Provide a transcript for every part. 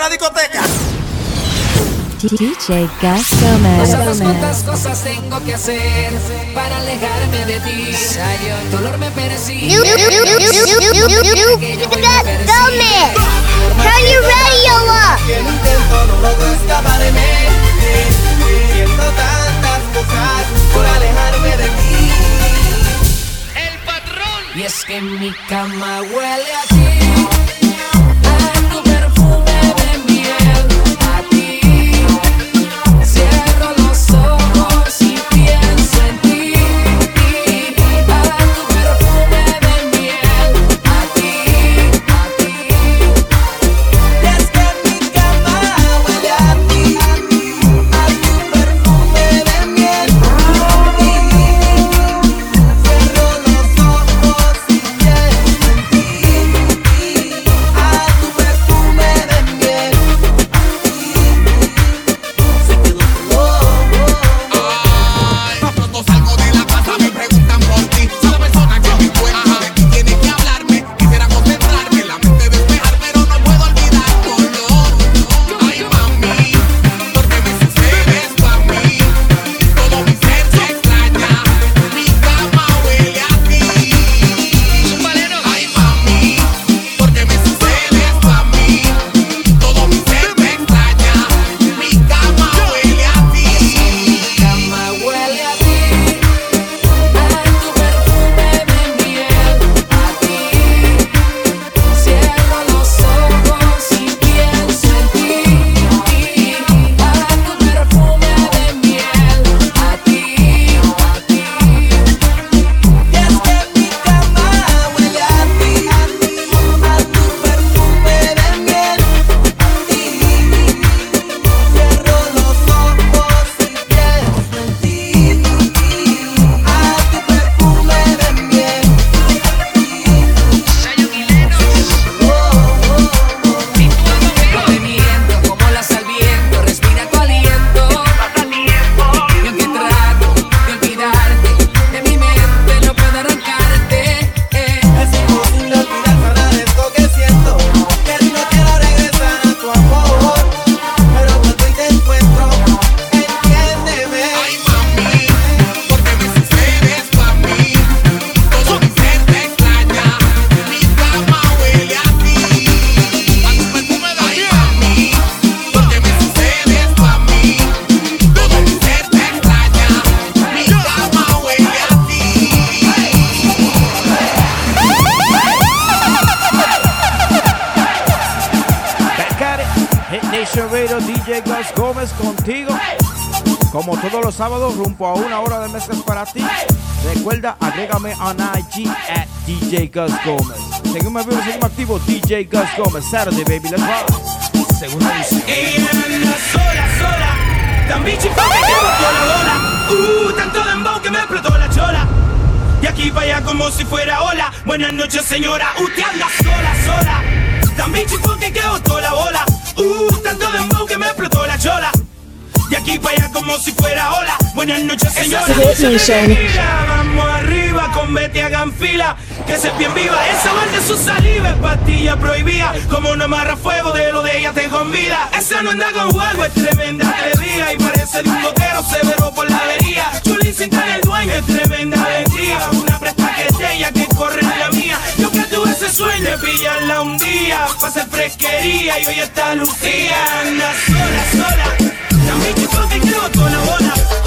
de la discoteca. DJ Gas Gomez. sabes cuántas cosas tengo que hacer para alejarme de ti. Dolor me persigue. Gas Gomez. Turn your radio up. Que el intento no logro escaparme. Siento tantas cosas por alejarme de ti. Y es que mi cama huele a ti. DJ Gus Gómez. Saturday, baby, let's rock. Segunda edición. Ella anda sola, sola. Tan bichi que me botó la bola. Uh, tanto dembow que me explotó la chola. Y aquí para allá como si fuera ola. Buenas noches, señora. Usted anda sola, sola. Tan bichi que que botó la bola. Uh, tanto dembow que me explotó la chola. Y aquí para allá como si fuera ola. Buenas noches, señora. Vamos arriba con Betty hagan fila, se bien viva. Esa de su saliva es pastilla prohibida. Como no amarra fuego de lo de ella te con vida. Esa no anda con juego, es tremenda atrevida. Y parece de un boquero severo por la avería. Chulín sin en el dueño, es tremenda alegría. Una presta que es ella que corre en la mía. Yo que tuve ese sueño de pillarla un día. Pa' hacer fresquería y hoy está Lucía. Anda sola, sola. También que que botó la bola.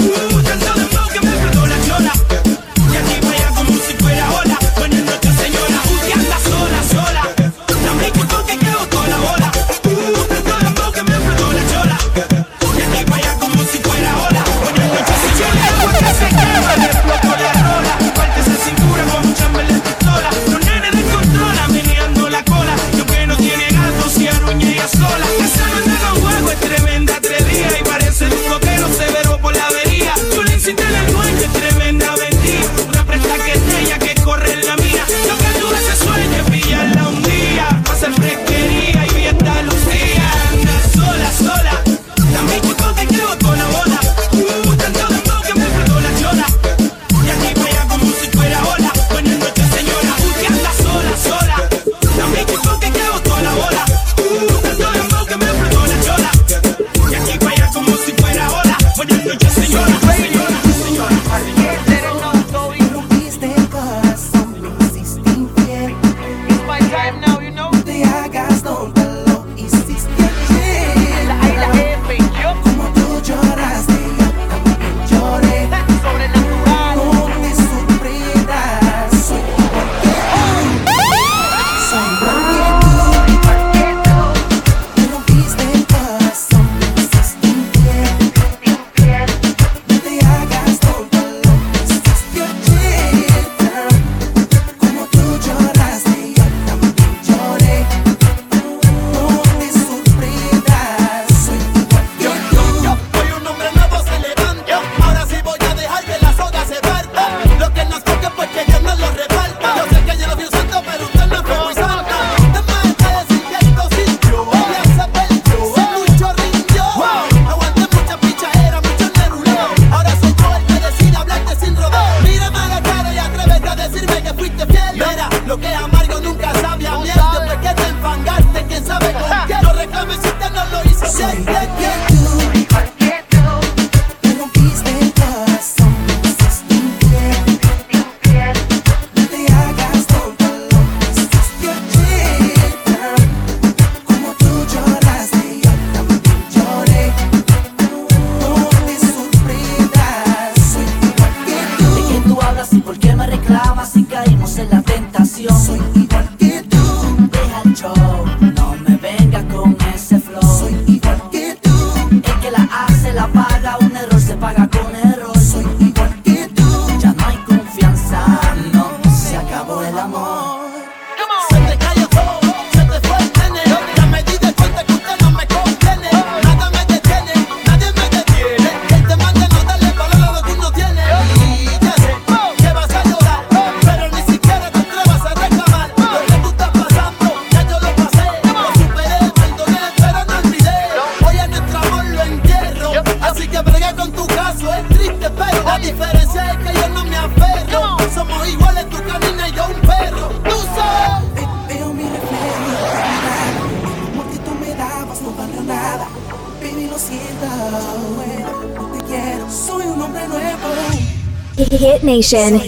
Hit Nation.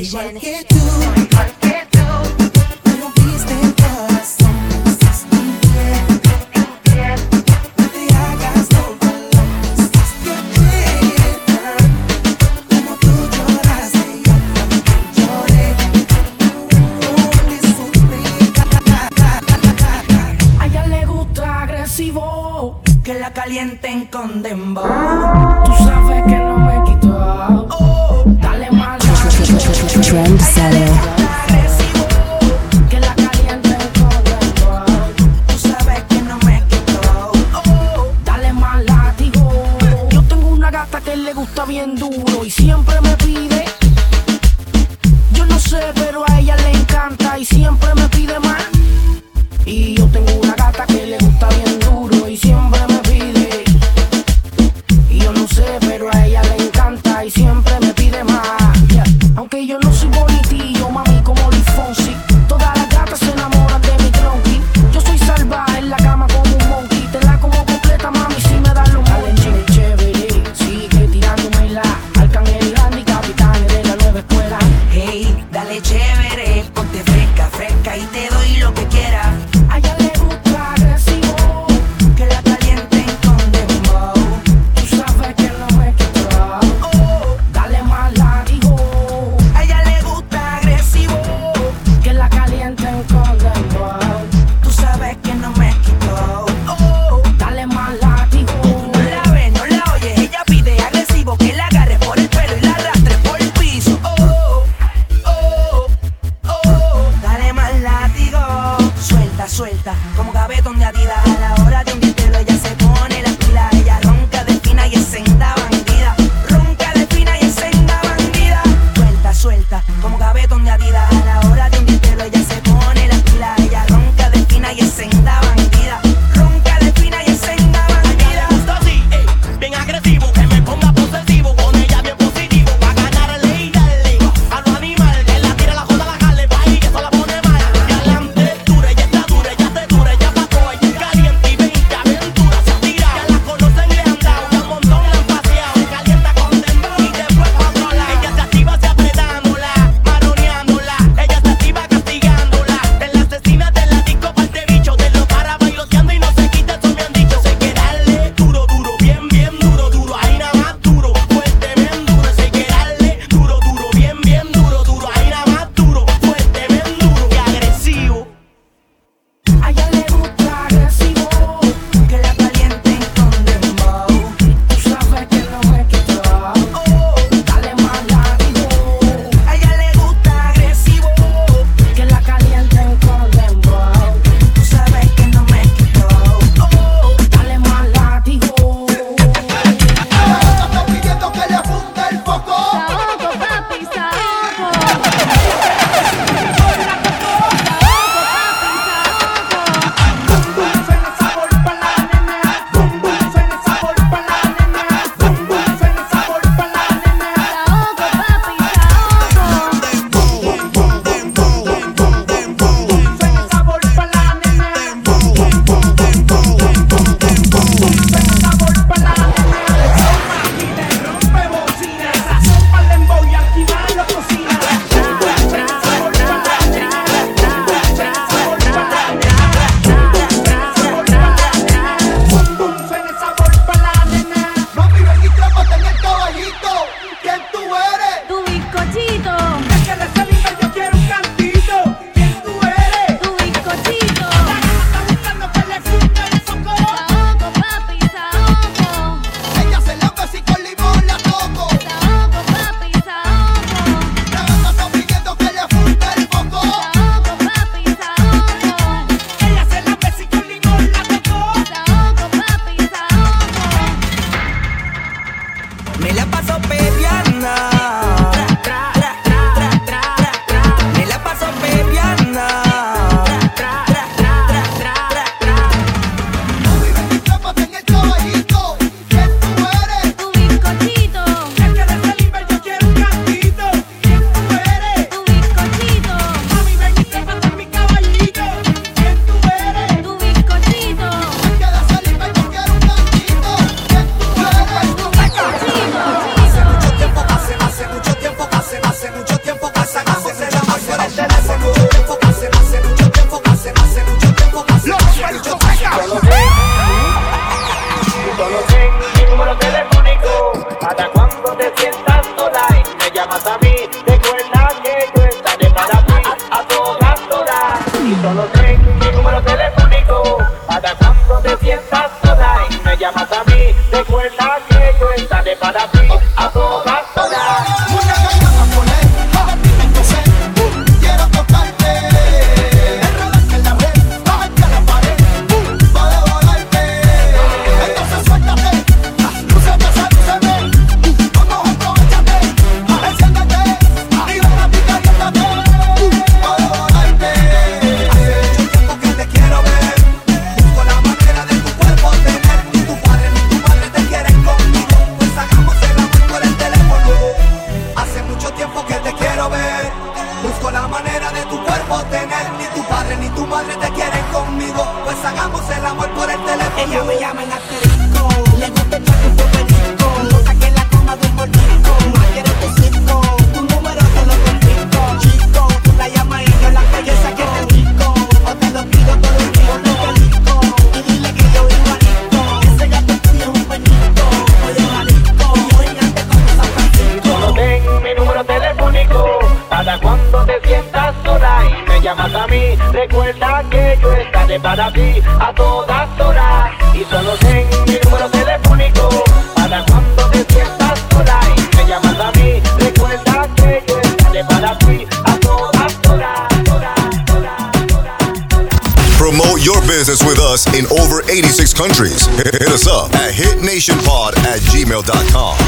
pod at gmail.com.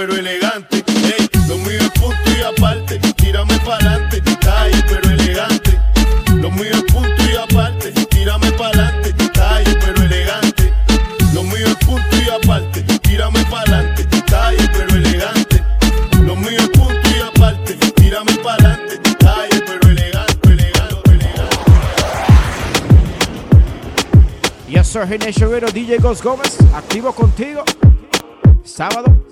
pero elegante. Ey, lo mío es punto y aparte. Tírame pa'lante, calle, pero elegante. Lo mío es punto y aparte. Tírame pa'lante, calle, pero elegante. Lo mío es punto y aparte. Tírame pa'lante, calle, pero elegante. Lo mío es punto y aparte. Tírame pa'lante, calle, pero elegante, elegante, elegante. Yes, sir, Ginés Chavero, DJ Ghost Gómez, activo contigo sábado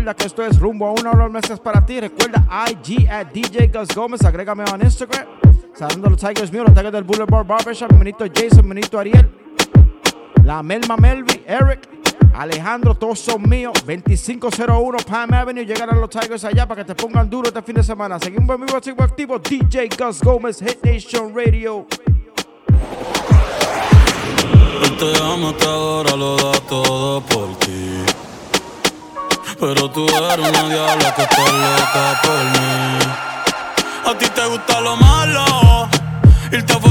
Recuerda que esto es rumbo a una hora al meses para ti. Recuerda IG at DJ Gus Gómez. Agrégame en Instagram. Saliendo los Tigers míos, los Tigers del Boulevard Barbershop. Menito Jason, Menito Ariel. La Melma Melvi, Eric. Alejandro, todos son míos. 2501 Palm Avenue. Llegarán los Tigers allá para que te pongan duro este fin de semana. Seguimos en vivo, activo, activo. DJ Gus Gómez, Hit Nation Radio. Te amo, te adoro, lo da todo por ti. Pero tú eres una diabla que está loca por mí. A ti te gusta lo malo, irte a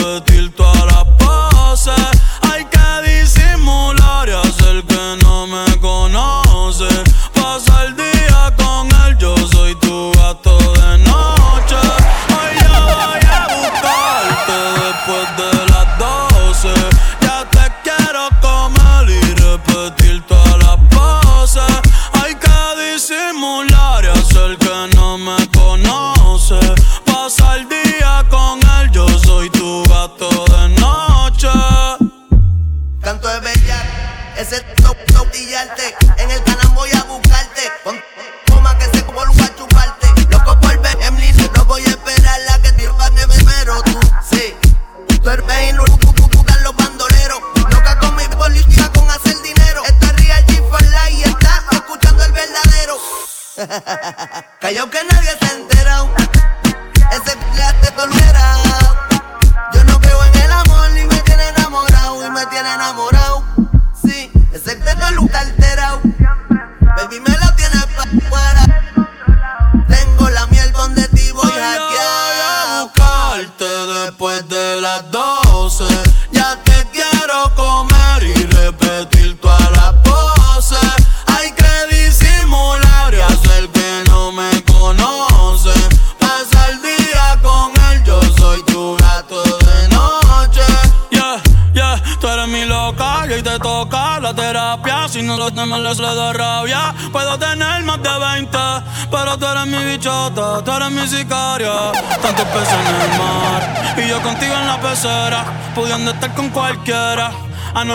de tuiles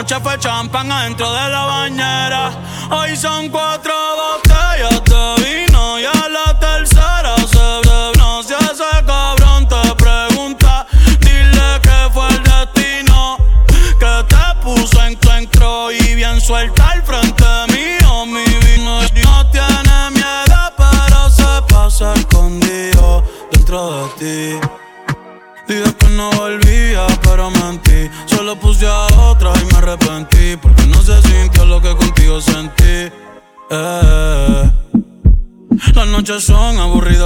noche fue champán adentro de la bañera. Hoy son cuatro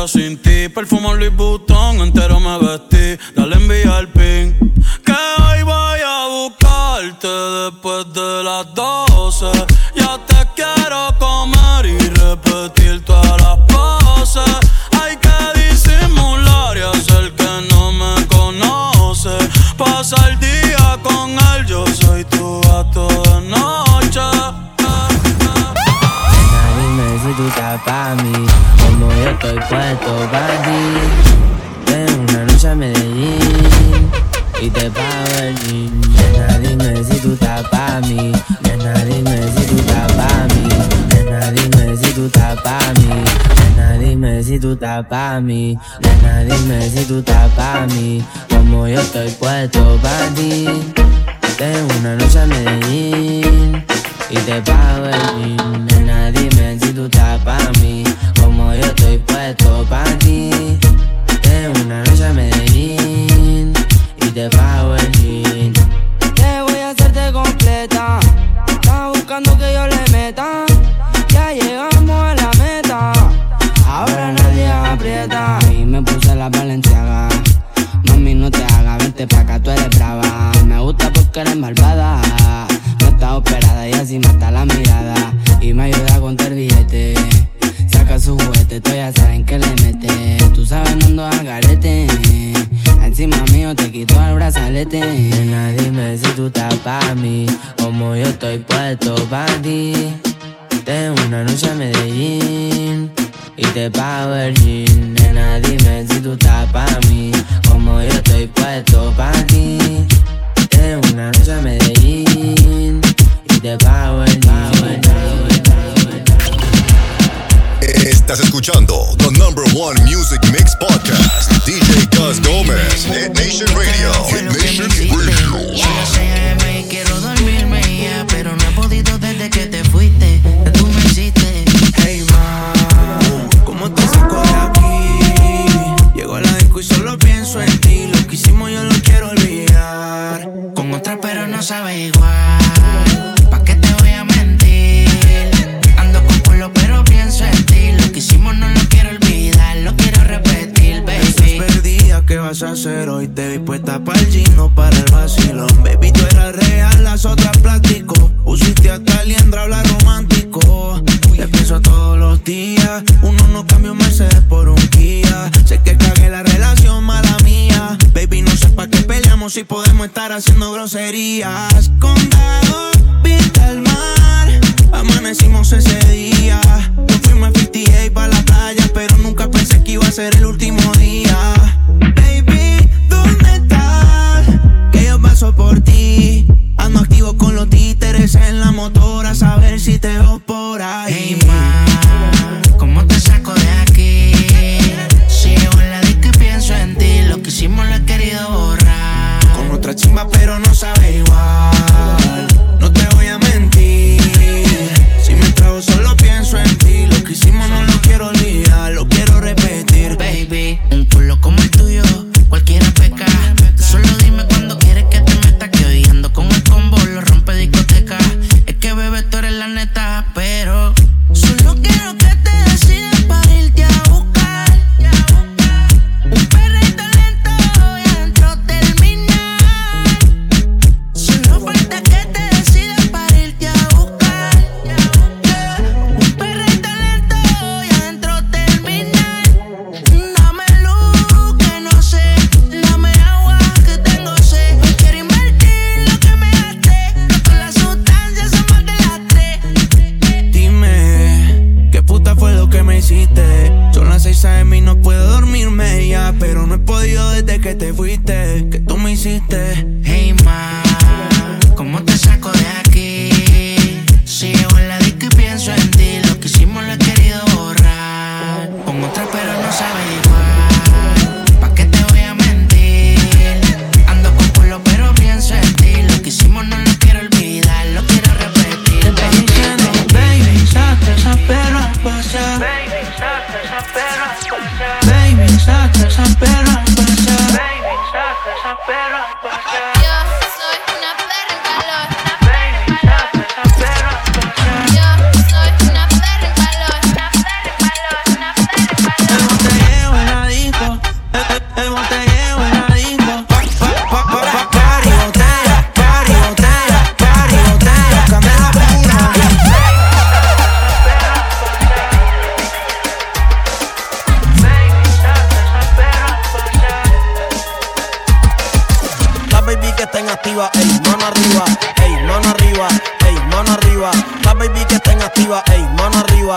sentir, perfumar le bout me. pa' mí, como yo estoy puesto pa' ti. Tengo una noche a Medellín y te pago el jean. Nena, dime si tú estás pa' mí, como yo estoy puesto pa' ti. Tengo una noche a Medellín y te pago el jean. Estás escuchando The Number One Music Mix Podcast. DJ Gus Gómez, Hit Nation Radio. Hit Nation Radio. cero y te vi puesta para el gino, para el vacilón. Baby, tú eras real, las otras plástico. Usiste hasta liendra, habla romántico. Te pienso todos los días. Uno no cambió un Mercedes por un Kia. Sé que cagué la relación si podemos estar haciendo groserías. Condado, vista al mar. Amanecimos ese día. Nos fuimos a 58 para la playa, pero nunca pensé que iba a ser el último día. Baby, ¿dónde estás? Que yo paso por ti. Ando activo con los títeres en la motora, a saber si te veo por ahí. Hey, ma, ¿cómo te saco de aquí? Si yo en la que pienso en ti, lo que hicimos lo he querido borrar otra chimba, pero no sabe igual. No te voy a mentir. Si me trago, solo pienso en ti. Lo que hicimos no lo quiero olvidar, lo quiero repetir, baby. Un culo como el tuyo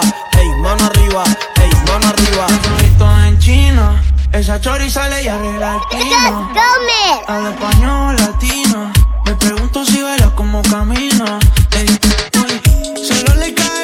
arriba, mano arriba, hey, mano arriba. Rito en China, esa chori sale y arregla el pino. Al español latino, me pregunto si baila como camino. Hey, hey, solo le cae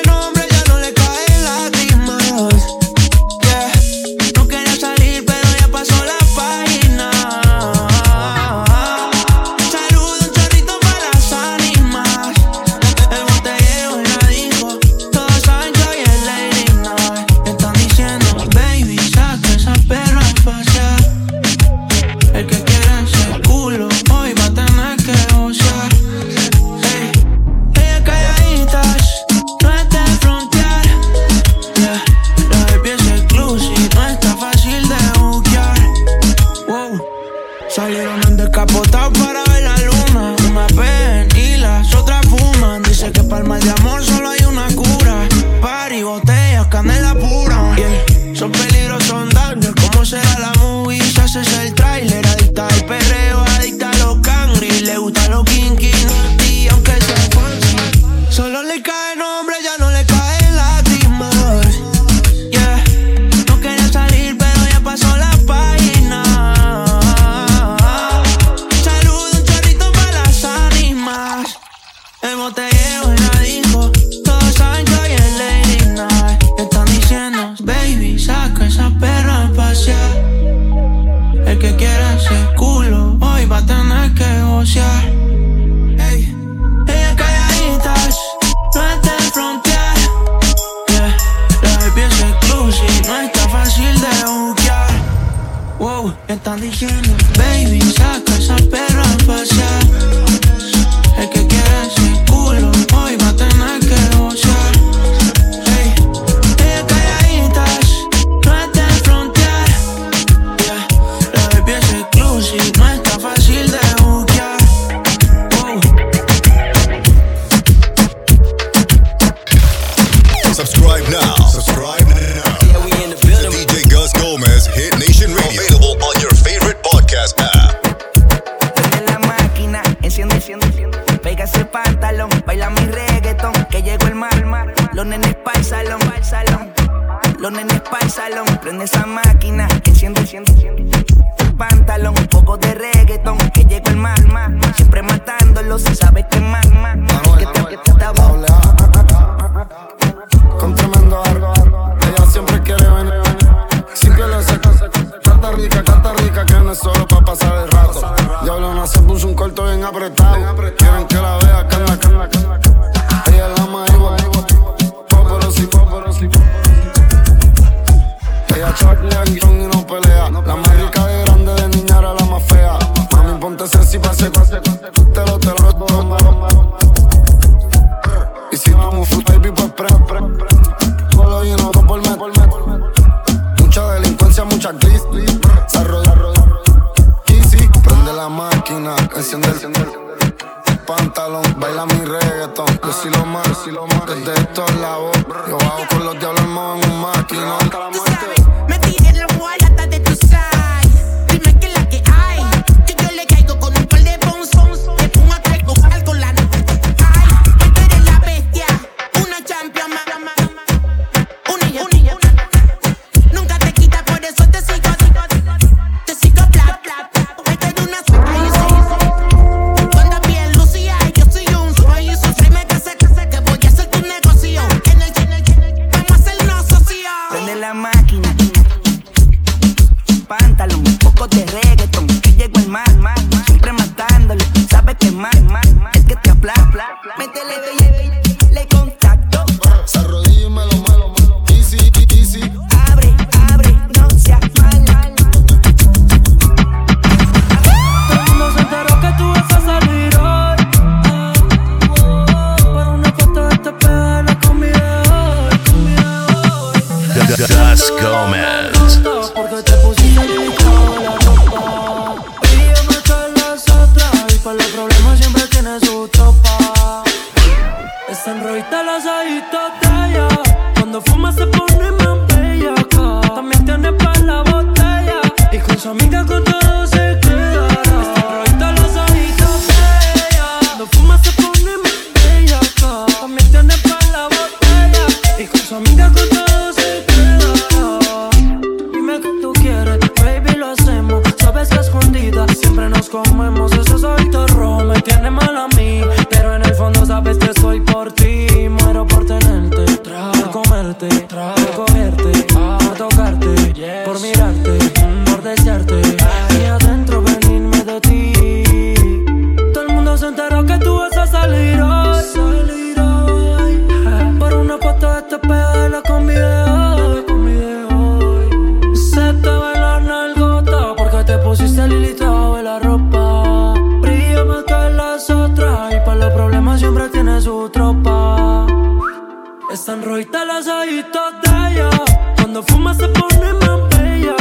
los ojitos de Cuando fuma se pone más bella.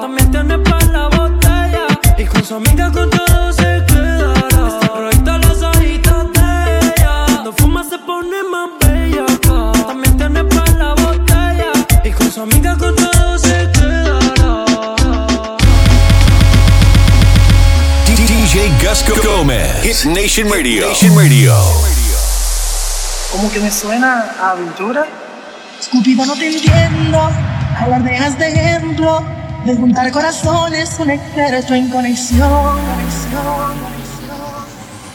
También tiene para la botella. Y con su amiga con todo se quedará. Está proyecto los ojitos Cuando fuma se pone más bella. También tiene para la botella. Y con su amiga con todo se quedará. DJ Gasco Gomez Hit Nation Radio, Nation Radio. Como que me suena a aventura. Cupido no te entiendo, alardeas de ejemplo, de juntar corazones, un experto en conexión.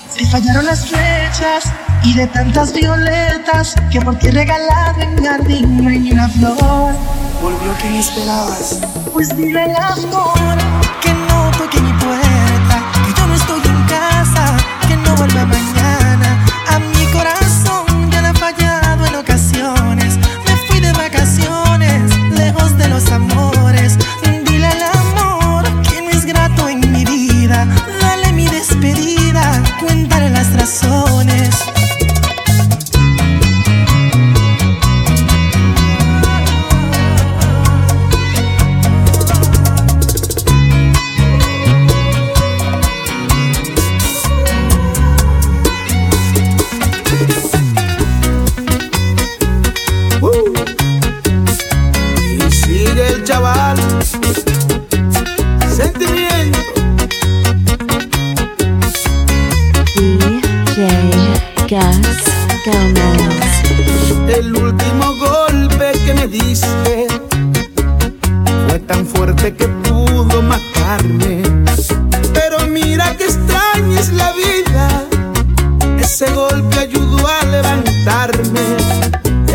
Se fallaron las flechas y de tantas violetas que por ti regalado en jardín no hay ni una flor. Volvió quien esperabas. Pues dime el amor que golpe ayudó a levantarme.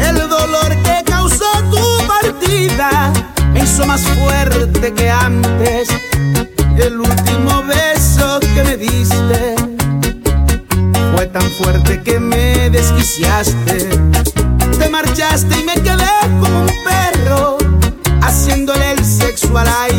El dolor que causó tu partida me hizo más fuerte que antes. El último beso que me diste fue tan fuerte que me desquiciaste. Te marchaste y me quedé como un perro haciéndole el sexo al aire.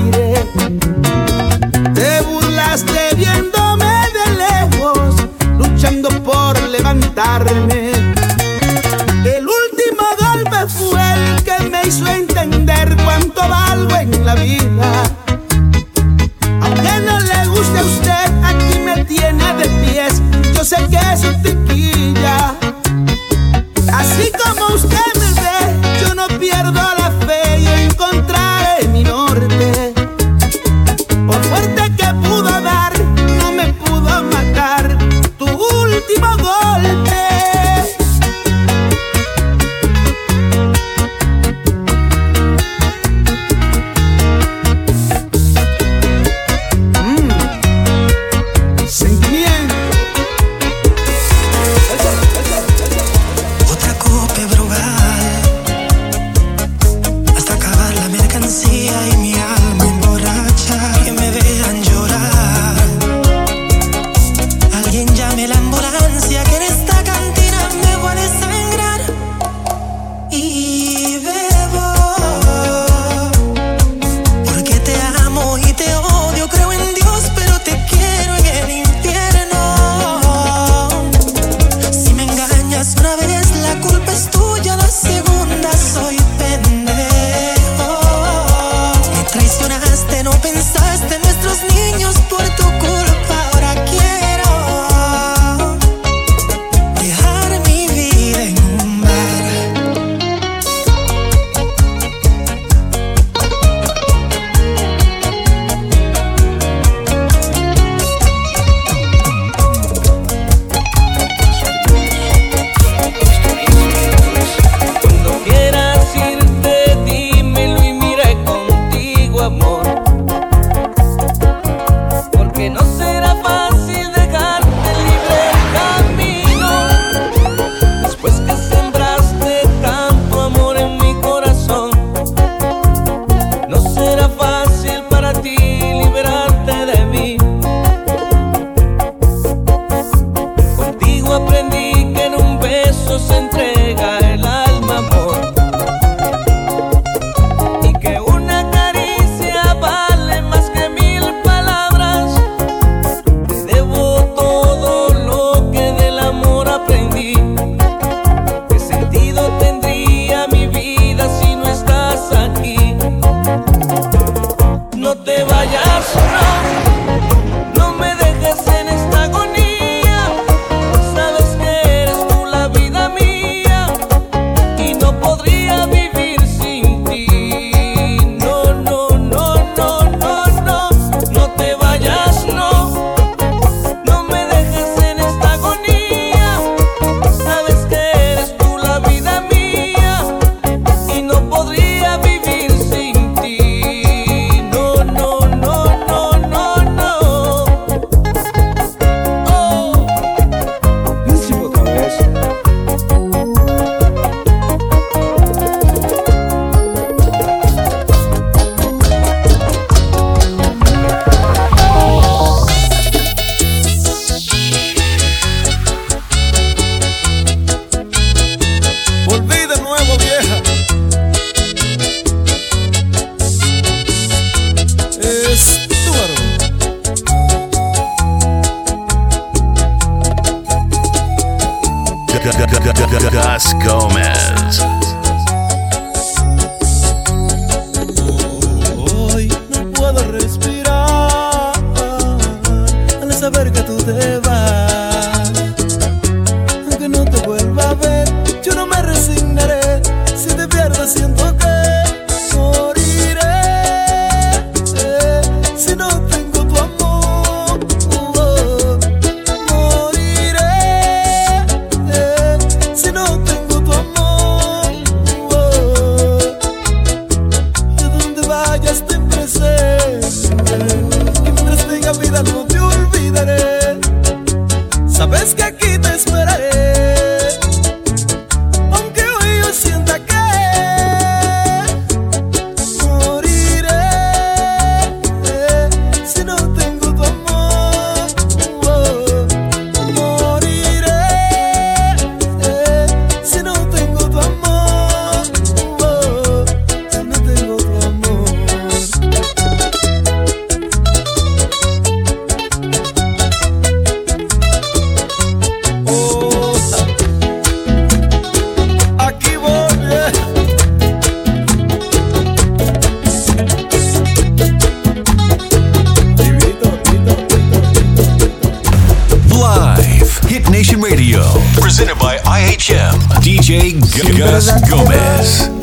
Hit Nation Radio, presented by IHM. DJ Gus Gómez.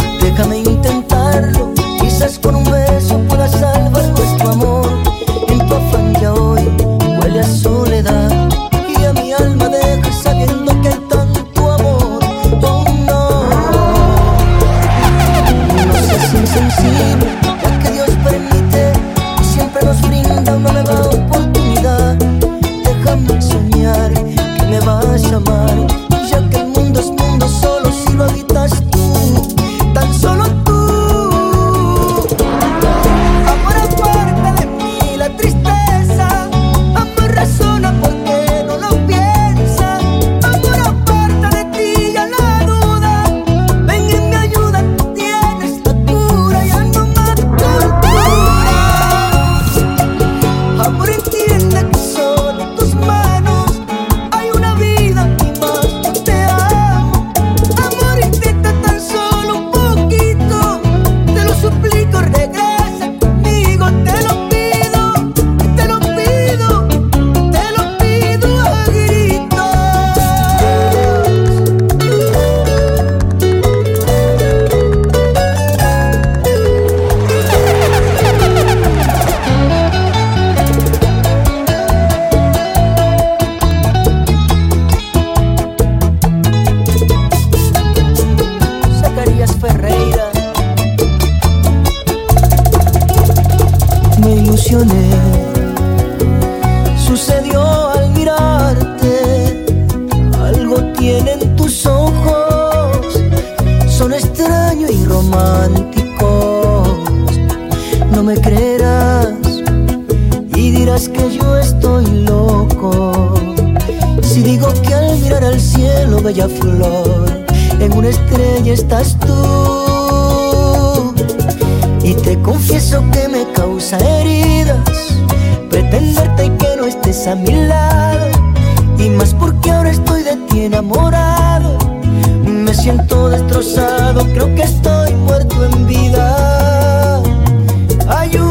que yo estoy loco. Si digo que al mirar al cielo, bella flor, en una estrella estás tú. Y te confieso que me causa heridas pretenderte y que no estés a mi lado. Y más porque ahora estoy de ti enamorado. Me siento destrozado, creo que estoy muerto en vida. Ayúdame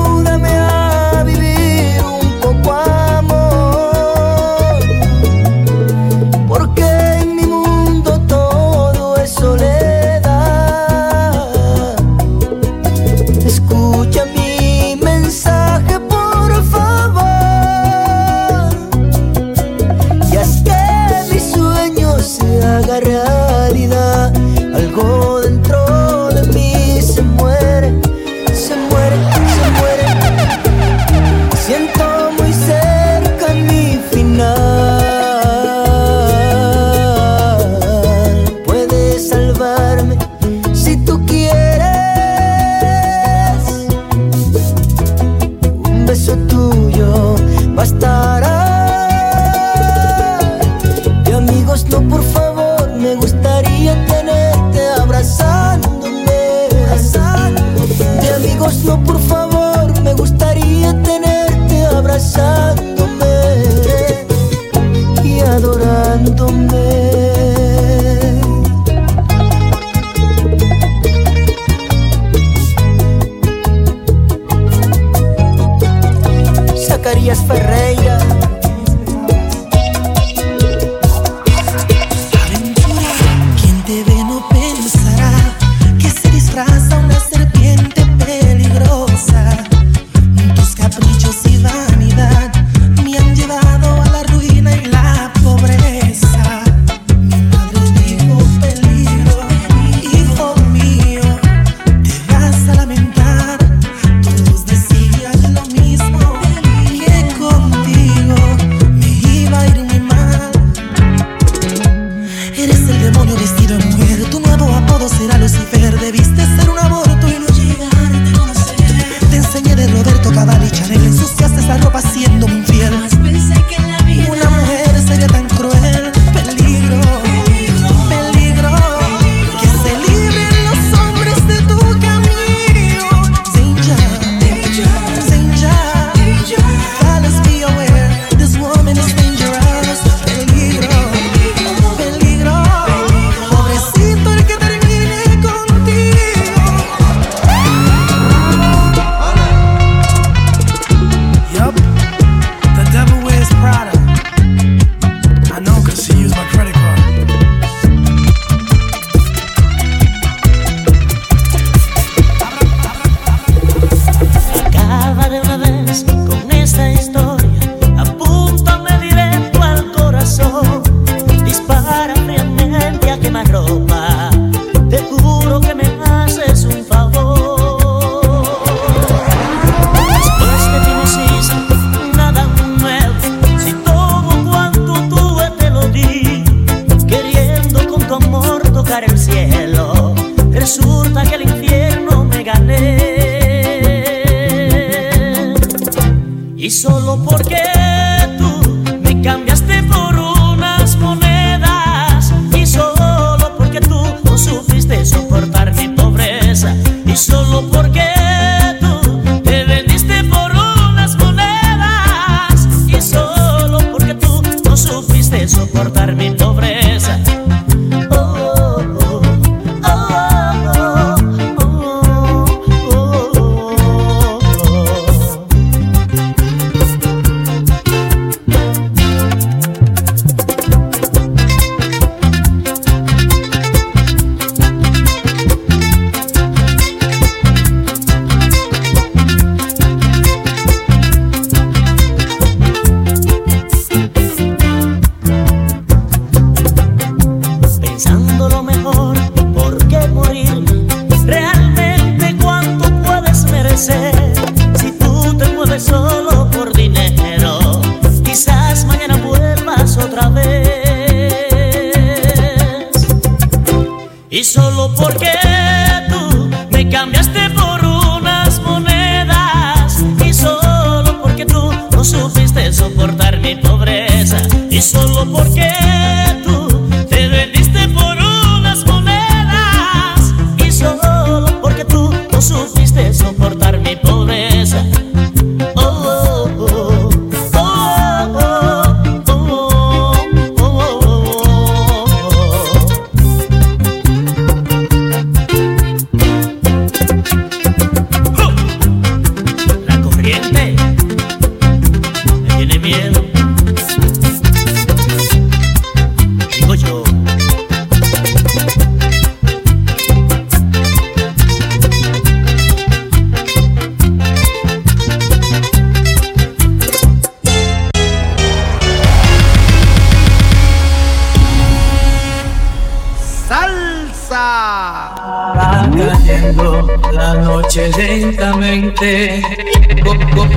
noche lentamente,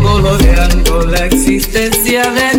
coloreando la existencia de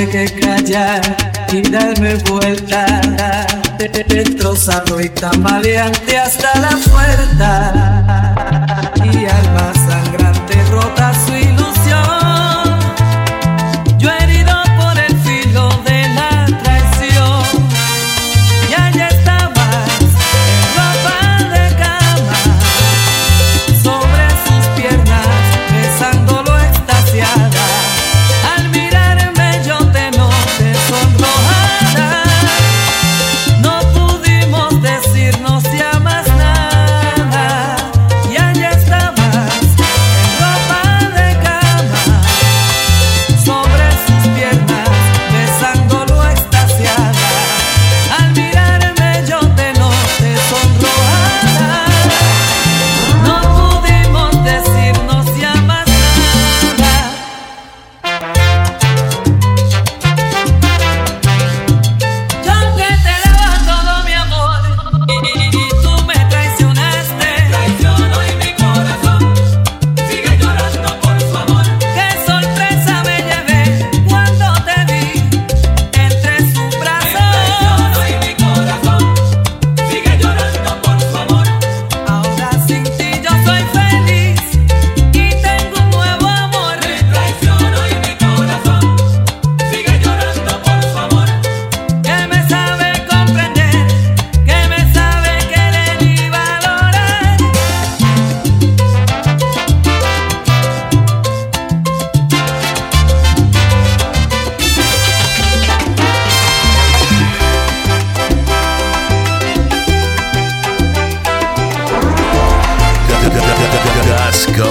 tuve que callar y darme vuelta, destrozado y tambaleante hasta la puerta, y alma sangrante rota su ilusión. Gus Gomez.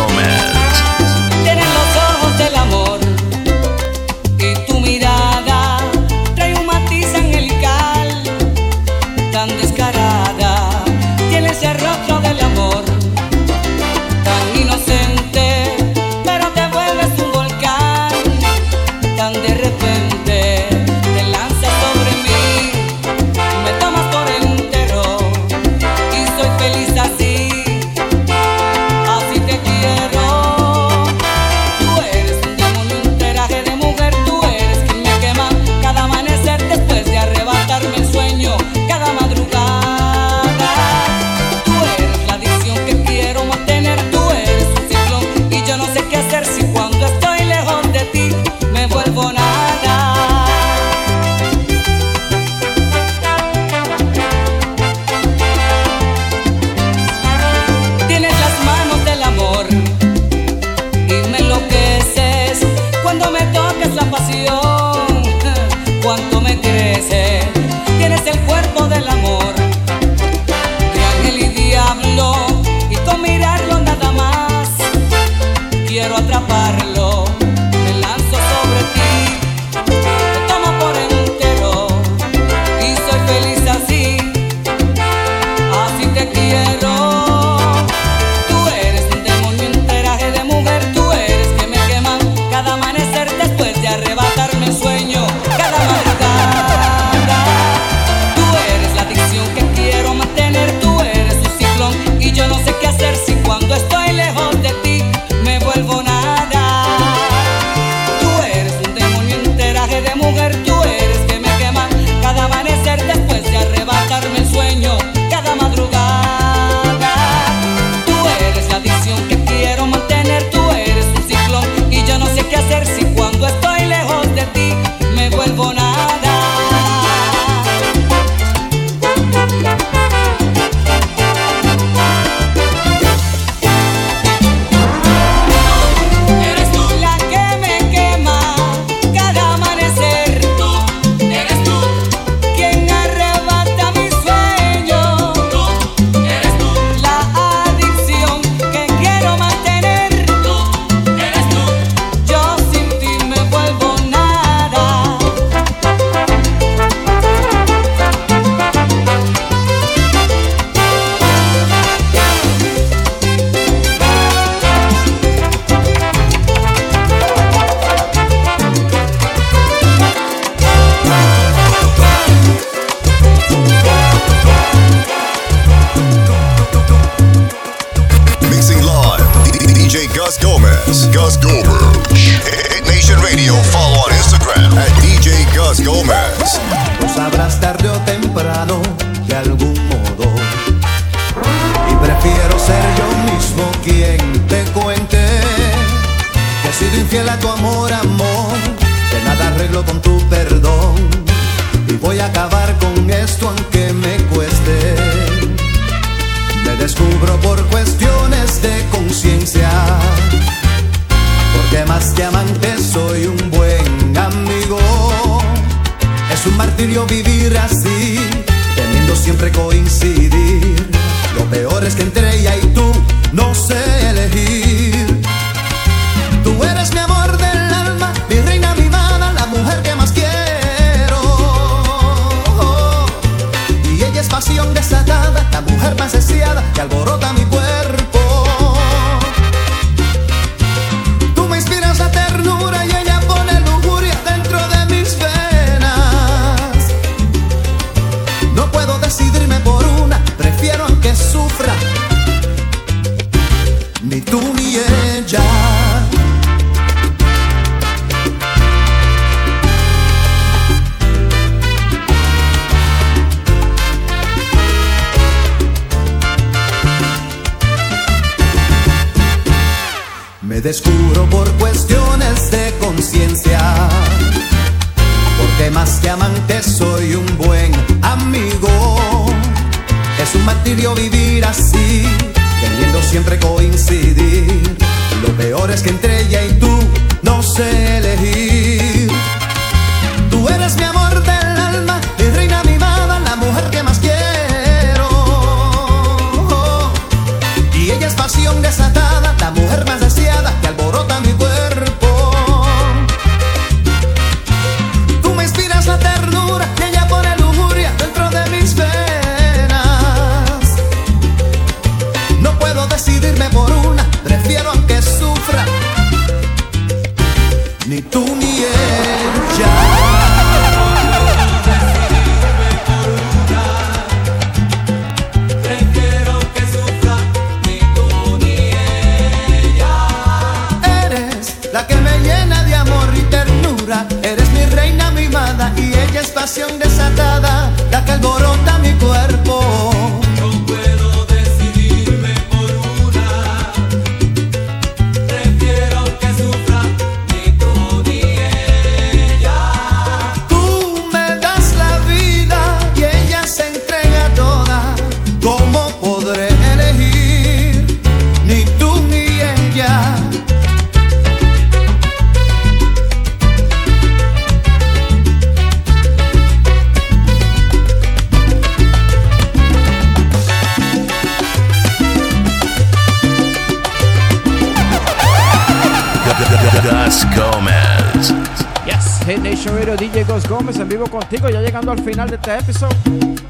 Llegando al final de este episodio.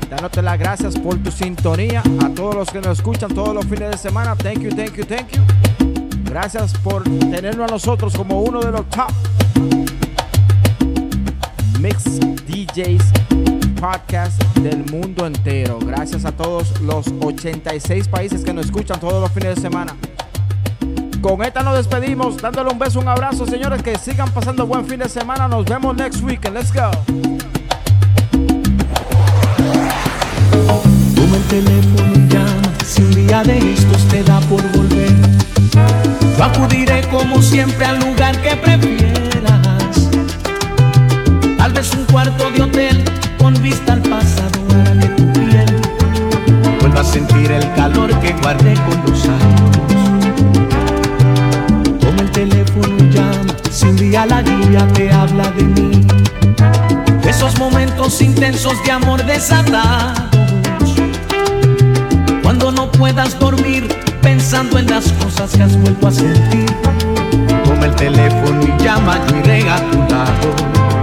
Dándote las gracias por tu sintonía. A todos los que nos escuchan todos los fines de semana. Thank you, thank you, thank you. Gracias por tenernos a nosotros como uno de los top mix DJs podcast del mundo entero. Gracias a todos los 86 países que nos escuchan todos los fines de semana. Con esta nos despedimos, dándole un beso, un abrazo, señores, que sigan pasando buen fin de semana. Nos vemos next weekend. Let's go. Toma el teléfono y llama Si un día de estos te da por volver. Yo acudiré como siempre al lugar que prefieras. Tal vez un cuarto de hotel con vista al pasado hará que tu piel Vuelva a sentir el calor que guardé con los años. Toma el teléfono y llama Si un día la lluvia te habla de mí. Esos momentos intensos de amor desatados. Cuando no puedas dormir pensando en las cosas que has vuelto a sentir. Toma el teléfono y llama, a tu lado.